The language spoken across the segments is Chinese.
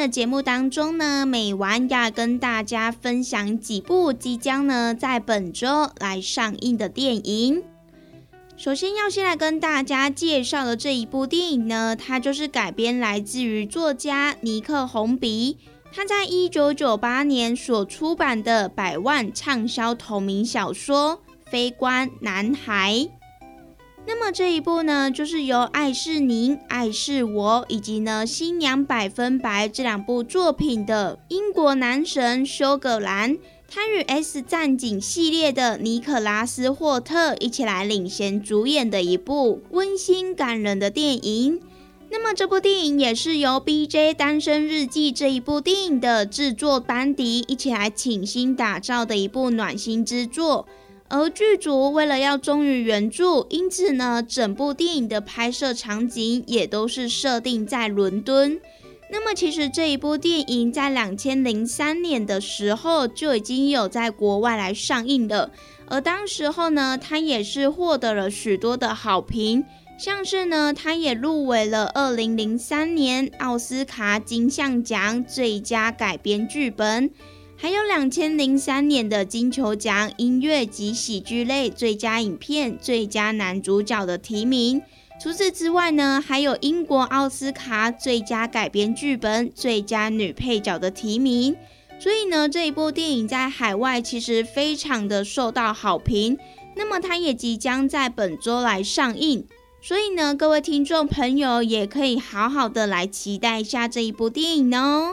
的节目当中呢，美完要跟大家分享几部即将呢在本周来上映的电影。首先要先来跟大家介绍的这一部电影呢，它就是改编来自于作家尼克·红鼻他在一九九八年所出版的百万畅销同名小说《非官男孩》。那么这一部呢，就是由《爱是您，爱是我》以及呢《新娘百分百》这两部作品的英国男神休格兰，他与《S 战警》系列的尼可拉斯霍特一起来领衔主演的一部温馨感人的电影。那么这部电影也是由《B.J. 单身日记》这一部电影的制作班底一起来倾心打造的一部暖心之作。而剧组为了要忠于原著，因此呢，整部电影的拍摄场景也都是设定在伦敦。那么，其实这一部电影在两千零三年的时候就已经有在国外来上映了，而当时候呢，它也是获得了许多的好评，像是呢，它也入围了二零零三年奥斯卡金像奖最佳改编剧本。还有两千零三年的金球奖音乐及喜剧类最佳影片、最佳男主角的提名。除此之外呢，还有英国奥斯卡最佳改编剧本、最佳女配角的提名。所以呢，这一部电影在海外其实非常的受到好评。那么它也即将在本周来上映，所以呢，各位听众朋友也可以好好的来期待一下这一部电影哦。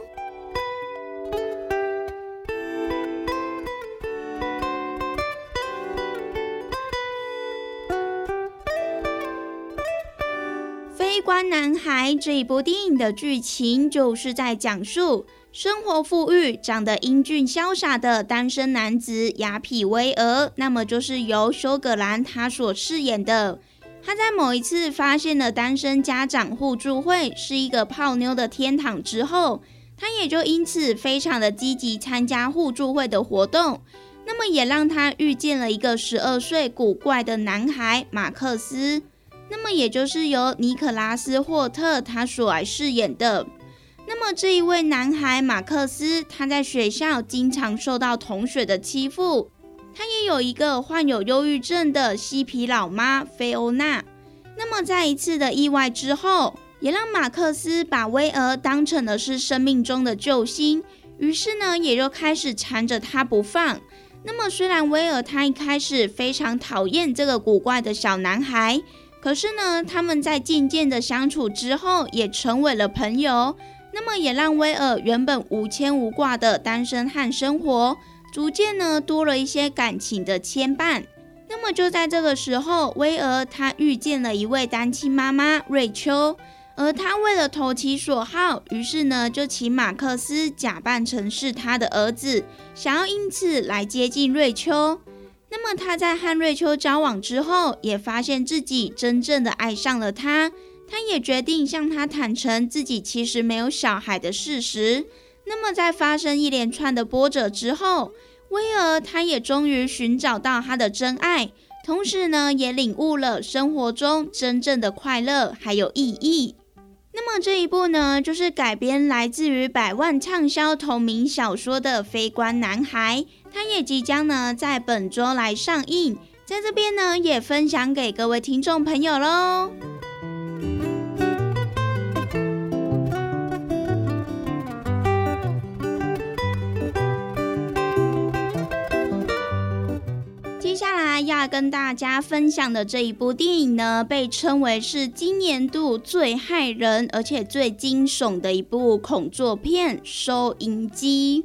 关男孩这一部电影的剧情，就是在讲述生活富裕、长得英俊潇洒的单身男子雅痞威尔。那么就是由休格兰他所饰演的。他在某一次发现了单身家长互助会是一个泡妞的天堂之后，他也就因此非常的积极参加互助会的活动。那么也让他遇见了一个十二岁古怪的男孩马克思。那么也就是由尼可拉斯霍特他所来饰演的。那么这一位男孩马克思，他在学校经常受到同学的欺负。他也有一个患有忧郁症的嬉皮老妈菲欧娜。那么在一次的意外之后，也让马克思把威尔当成了是生命中的救星。于是呢，也就开始缠着他不放。那么虽然威尔他一开始非常讨厌这个古怪的小男孩。可是呢，他们在渐渐的相处之后，也成为了朋友。那么也让威尔原本无牵无挂的单身汉生活，逐渐呢多了一些感情的牵绊。那么就在这个时候，威尔他遇见了一位单亲妈妈瑞秋，而他为了投其所好，于是呢就请马克思假扮成是他的儿子，想要因此来接近瑞秋。那么他在和瑞秋交往之后，也发现自己真正的爱上了他。他也决定向他坦诚自己其实没有小孩的事实。那么，在发生一连串的波折之后，威尔他也终于寻找到他的真爱，同时呢，也领悟了生活中真正的快乐还有意义。那么这一部呢，就是改编来自于百万畅销同名小说的《非官男孩》，它也即将呢在本周来上映，在这边呢也分享给各位听众朋友喽。要跟大家分享的这一部电影呢，被称为是今年度最害人而且最惊悚的一部恐作片《收音机》。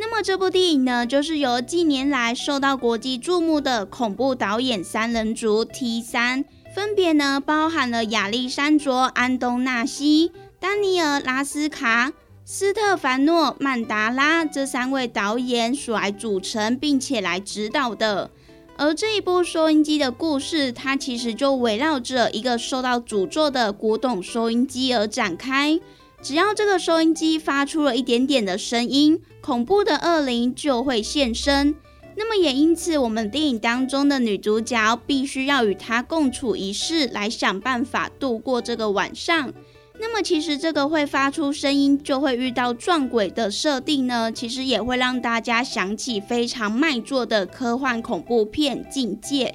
那么这部电影呢，就是由近年来受到国际注目的恐怖导演三人组 T 三，分别呢包含了亚历山卓·安东纳西、丹尼尔·拉斯卡、斯特凡诺·曼达拉这三位导演所来组成，并且来指导的。而这一部收音机的故事，它其实就围绕着一个受到诅咒的古董收音机而展开。只要这个收音机发出了一点点的声音，恐怖的恶灵就会现身。那么也因此，我们电影当中的女主角必须要与它共处一室，来想办法度过这个晚上。那么其实这个会发出声音就会遇到撞鬼的设定呢，其实也会让大家想起非常卖座的科幻恐怖片《境界》。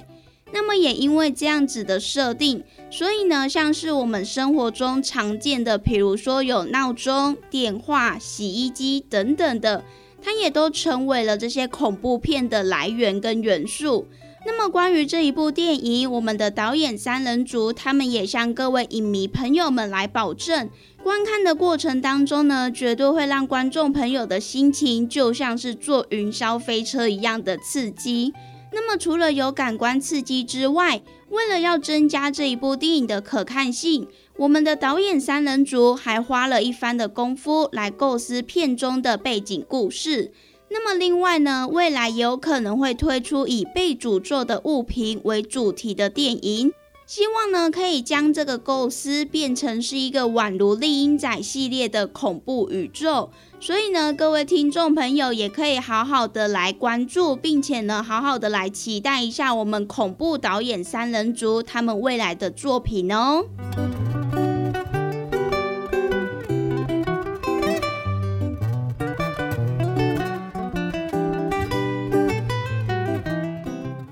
那么也因为这样子的设定，所以呢，像是我们生活中常见的，比如说有闹钟、电话、洗衣机等等的，它也都成为了这些恐怖片的来源跟元素。那么关于这一部电影，我们的导演三人组他们也向各位影迷朋友们来保证，观看的过程当中呢，绝对会让观众朋友的心情就像是坐云霄飞车一样的刺激。那么除了有感官刺激之外，为了要增加这一部电影的可看性，我们的导演三人组还花了一番的功夫来构思片中的背景故事。那么另外呢，未来有可能会推出以被诅咒的物品为主题的电影，希望呢可以将这个构思变成是一个宛如丽婴仔系列的恐怖宇宙。所以呢，各位听众朋友也可以好好的来关注，并且呢好好的来期待一下我们恐怖导演三人组他们未来的作品哦。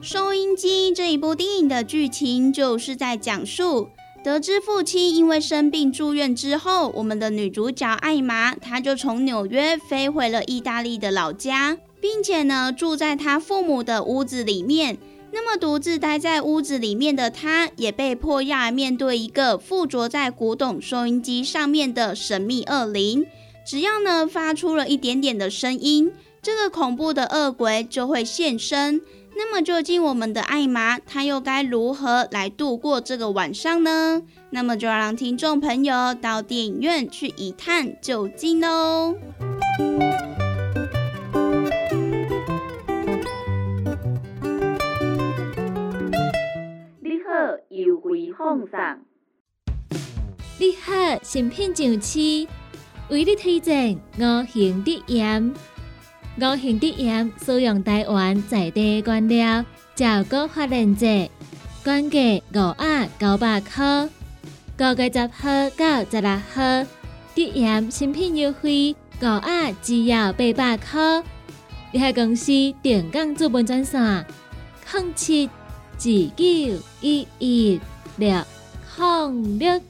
收音机这一部电影的剧情就是在讲述，得知父亲因为生病住院之后，我们的女主角艾玛，她就从纽约飞回了意大利的老家，并且呢住在她父母的屋子里面。那么独自待在屋子里面的她，也被迫要面对一个附着在古董收音机上面的神秘恶灵。只要呢发出了一点点的声音，这个恐怖的恶鬼就会现身。那么究竟我们的艾玛，她又该如何来度过这个晚上呢？那么就要让听众朋友到电影院去一探究竟喽。你好，优惠放送。你好，新品上市，为你推荐五行的盐。五行的盐使用台湾在地原料，照顾发炼制，原价五百九百块，九月十号到十六号，的盐新品优惠，五百只要八百块。联合公司电港资本专线：零七二九一一六零六。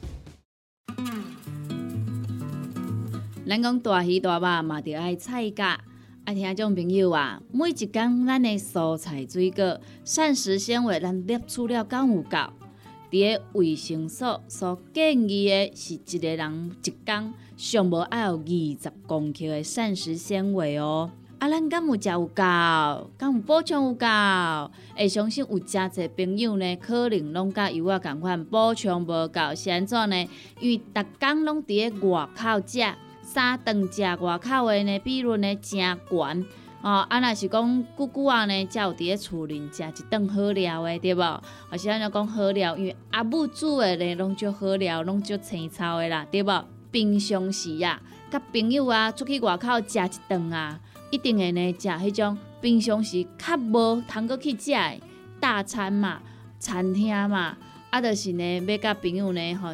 咱讲大鱼大肉嘛，着爱菜价。啊听种朋友啊，每一工咱的蔬菜水果、膳食纤维，咱摄取了够有够？伫个卫生所所建议的是一个人一工上无爱有二十公克的膳食纤维哦。啊，咱敢有食有够？敢有补充有够？会相信有诚侪朋友呢，可能拢甲有我共款补充无够，是安怎呢？因为逐工拢伫个外口食，三顿食外口的呢比率呢诚悬。哦，啊，若是讲久久啊呢，才有伫咧厝里食一顿好料的，对无？或是安尼讲好料？因为阿母煮的呢，拢足好料，拢足青草的啦，对无？平常时啊，甲朋友啊出去外口食一顿啊。一定会呢，食迄种平常时较无通过去食的大餐嘛、餐厅嘛，啊，就是呢，要甲朋友呢，吼，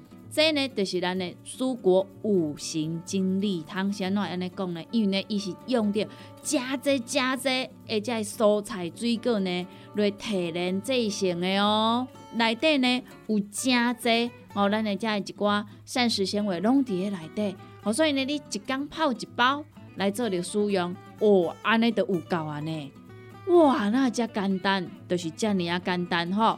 这呢，就是咱的蔬果五行精力汤。先来安尼讲呢，因为呢，伊是用着加济加济，而且蔬菜水果呢来提炼制成的哦。内底呢有加济哦，咱的这一寡膳食纤维拢伫咧内底。哦，所以呢，你一缸泡一包来做着使用，哦，安尼就有够安尼。哇，那遮简单，就是遮尔啊简单吼！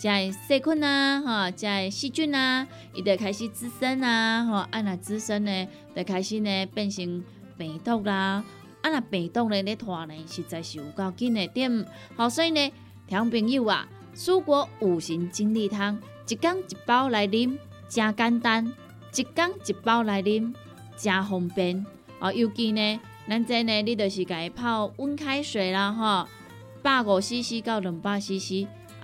会细菌啊，吼，会细菌啊，伊就开始滋生啊，吼，啊若滋生呢，就开始呢变成病毒啦，啊若病毒咧咧拖呢，实在是有够紧的点。好，所以呢，听朋友啊，蔬果五行精力汤，一缸一包来啉，真简单，一缸一包来啉，真方便。哦，尤其呢，咱这呢，你就是家泡温开水啦，吼，百五 CC 到两百 CC，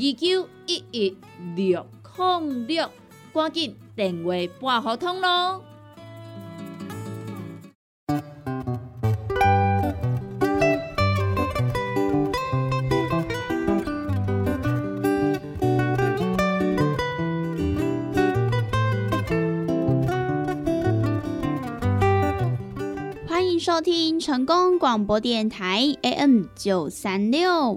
二九一一六零六，赶紧电话拨合通咯！收听成功广播电台 AM 九三六，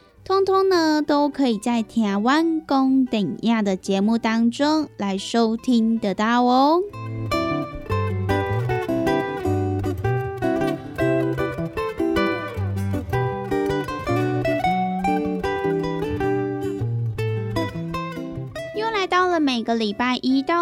通通呢，都可以在台湾公等亚的节目当中来收听得到哦。又来到了每个礼拜一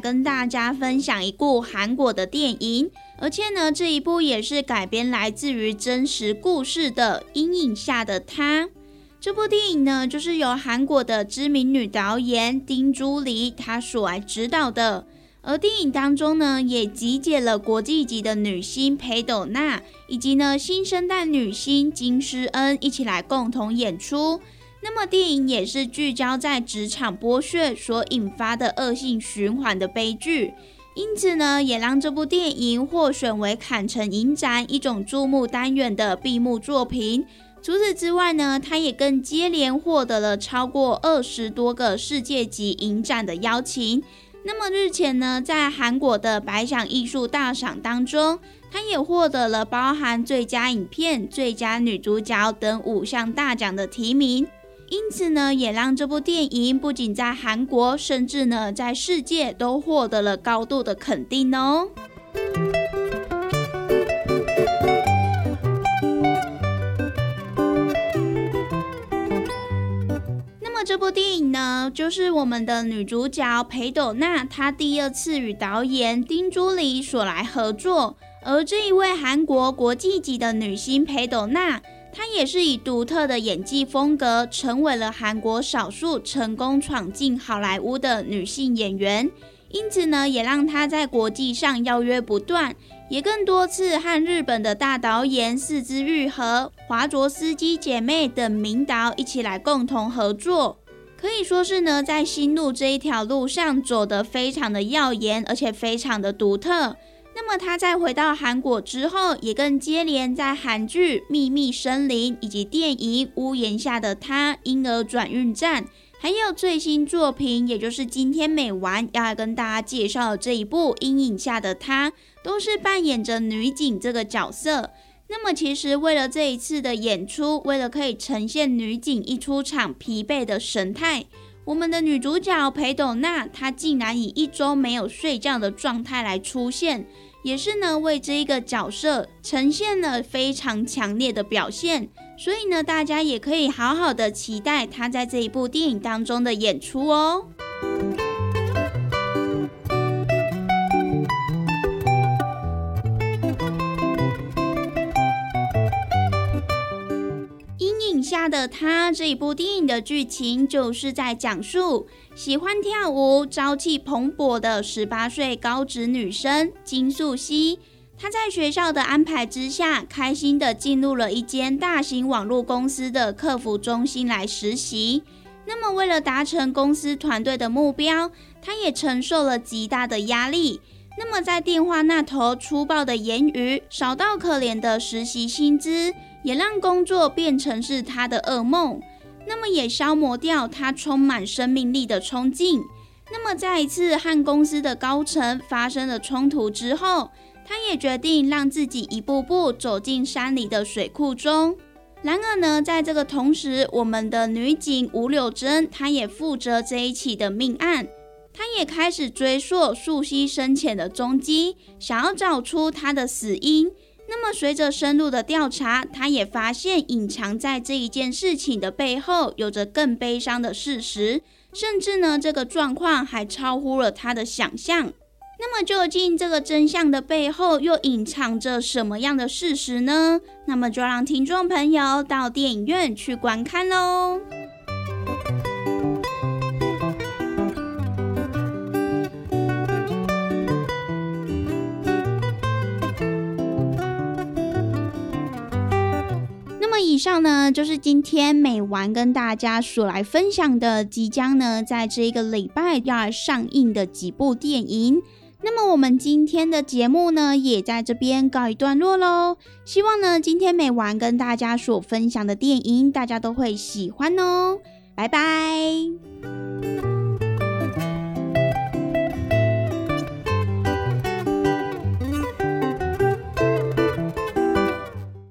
跟大家分享一部韩国的电影，而且呢，这一部也是改编来自于真实故事的《阴影下的她》。这部电影呢，就是由韩国的知名女导演丁珠梨她所来指导的。而电影当中呢，也集结了国际级的女星裴斗娜，以及呢新生代女星金诗恩一起来共同演出。那么电影也是聚焦在职场剥削所引发的恶性循环的悲剧，因此呢，也让这部电影获选为坎城影展一种注目单元的闭幕作品。除此之外呢，它也更接连获得了超过二十多个世界级影展的邀请。那么日前呢，在韩国的百想艺术大赏当中，它也获得了包含最佳影片、最佳女主角等五项大奖的提名。因此呢，也让这部电影不仅在韩国，甚至呢在世界都获得了高度的肯定哦。那么这部电影呢，就是我们的女主角裴斗娜，她第二次与导演丁珠里所来合作，而这一位韩国国际级的女星裴斗娜。她也是以独特的演技风格，成为了韩国少数成功闯进好莱坞的女性演员。因此呢，也让她在国际上邀约不断，也更多次和日本的大导演四之愈和华卓斯基姐妹等名导一起来共同合作。可以说是呢，在新路这一条路上走得非常的耀眼，而且非常的独特。那么他在回到韩国之后，也更接连在韩剧《秘密森林》以及电影《屋檐下的她》婴儿转运站，还有最新作品，也就是今天美完要来跟大家介绍的这一部《阴影下的她》，都是扮演着女警这个角色。那么其实为了这一次的演出，为了可以呈现女警一出场疲惫的神态，我们的女主角裴斗娜，她竟然以一周没有睡觉的状态来出现。也是呢，为这一个角色呈现了非常强烈的表现，所以呢，大家也可以好好的期待他在这一部电影当中的演出哦。下的他这一部电影的剧情就是在讲述。喜欢跳舞、朝气蓬勃的十八岁高职女生金素熙，她在学校的安排之下，开心的进入了一间大型网络公司的客服中心来实习。那么，为了达成公司团队的目标，她也承受了极大的压力。那么，在电话那头粗暴的言语、少到可怜的实习薪资，也让工作变成是他的噩梦。那么也消磨掉他充满生命力的冲劲。那么在一次和公司的高层发生了冲突之后，他也决定让自己一步步走进山里的水库中。然而呢，在这个同时，我们的女警吴柳珍，她也负责这一起的命案。她也开始追溯素汐生前的踪迹，想要找出她的死因。那么，随着深入的调查，他也发现隐藏在这一件事情的背后，有着更悲伤的事实，甚至呢，这个状况还超乎了他的想象。那么，究竟这个真相的背后又隐藏着什么样的事实呢？那么，就让听众朋友到电影院去观看喽。上呢，就是今天美完跟大家所来分享的，即将呢在这一个礼拜要上映的几部电影。那么我们今天的节目呢，也在这边告一段落喽。希望呢，今天美完跟大家所分享的电影，大家都会喜欢哦。拜拜。